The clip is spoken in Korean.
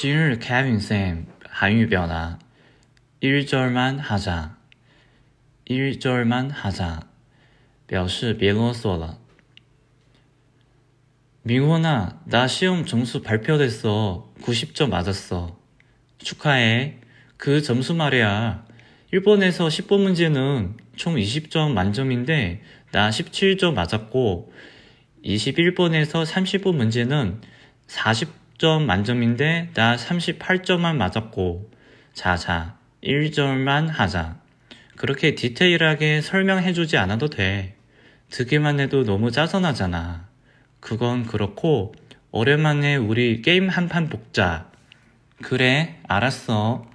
今日 케빈 쌤 한유 변화 1절만 하자 1절만 하자 表示别啰嗦了 민호나 나 시험 점수 발표됐어 90점 맞았어 축하해 그 점수 말이야 일본에서 10번 문제는 총 20점 만점인데 나 17점 맞았고 21번에서 30번 문제는 40 점 만점인데 나 38점만 맞았고 자자 1절만 하자. 그렇게 디테일하게 설명해주지 않아도 돼. 듣기만 해도 너무 짜증나잖아. 그건 그렇고 오랜만에 우리 게임 한 판 복자. 그래 알았어